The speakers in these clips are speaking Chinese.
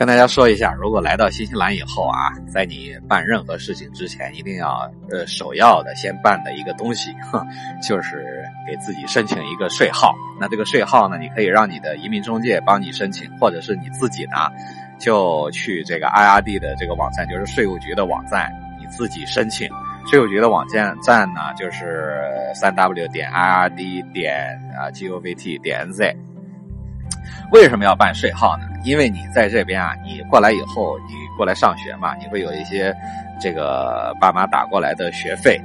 跟大家说一下，如果来到新西兰以后啊，在你办任何事情之前，一定要呃首要的先办的一个东西，就是给自己申请一个税号。那这个税号呢，你可以让你的移民中介帮你申请，或者是你自己呢，就去这个 IRD 的这个网站，就是税务局的网站，你自己申请。税务局的网站站呢，就是三 W 点 IRD 点啊 GOVT 点 NZ。为什么要办税号呢？因为你在这边啊，你过来以后，你过来上学嘛，你会有一些这个爸妈打过来的学费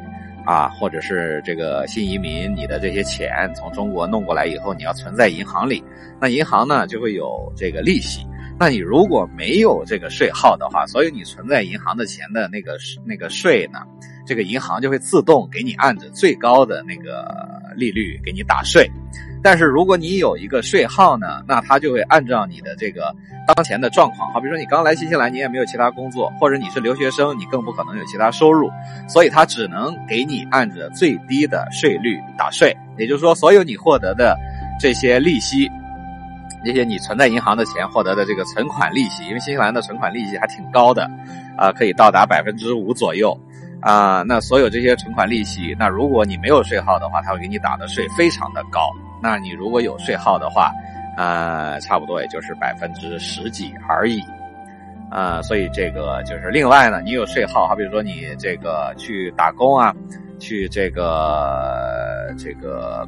啊，或者是这个新移民你的这些钱从中国弄过来以后，你要存在银行里，那银行呢就会有这个利息。那你如果没有这个税号的话，所以你存在银行的钱的那个那个税呢，这个银行就会自动给你按着最高的那个利率给你打税。但是如果你有一个税号呢，那他就会按照你的这个当前的状况，好比如说你刚来新西兰，你也没有其他工作，或者你是留学生，你更不可能有其他收入，所以他只能给你按着最低的税率打税。也就是说，所有你获得的这些利息，这些你存在银行的钱获得的这个存款利息，因为新西兰的存款利息还挺高的，啊，可以到达百分之五左右。啊，那所有这些存款利息，那如果你没有税号的话，他会给你打的税非常的高。那你如果有税号的话，呃，差不多也就是百分之十几而已。呃，所以这个就是另外呢，你有税号，好比如说你这个去打工啊，去这个这个。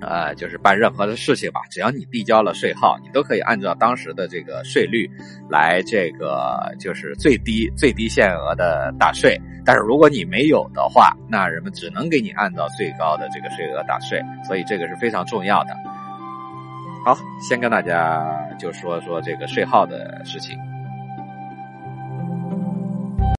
呃，就是办任何的事情吧，只要你递交了税号，你都可以按照当时的这个税率来，这个就是最低最低限额的打税。但是如果你没有的话，那人们只能给你按照最高的这个税额打税，所以这个是非常重要的。好，先跟大家就说说这个税号的事情。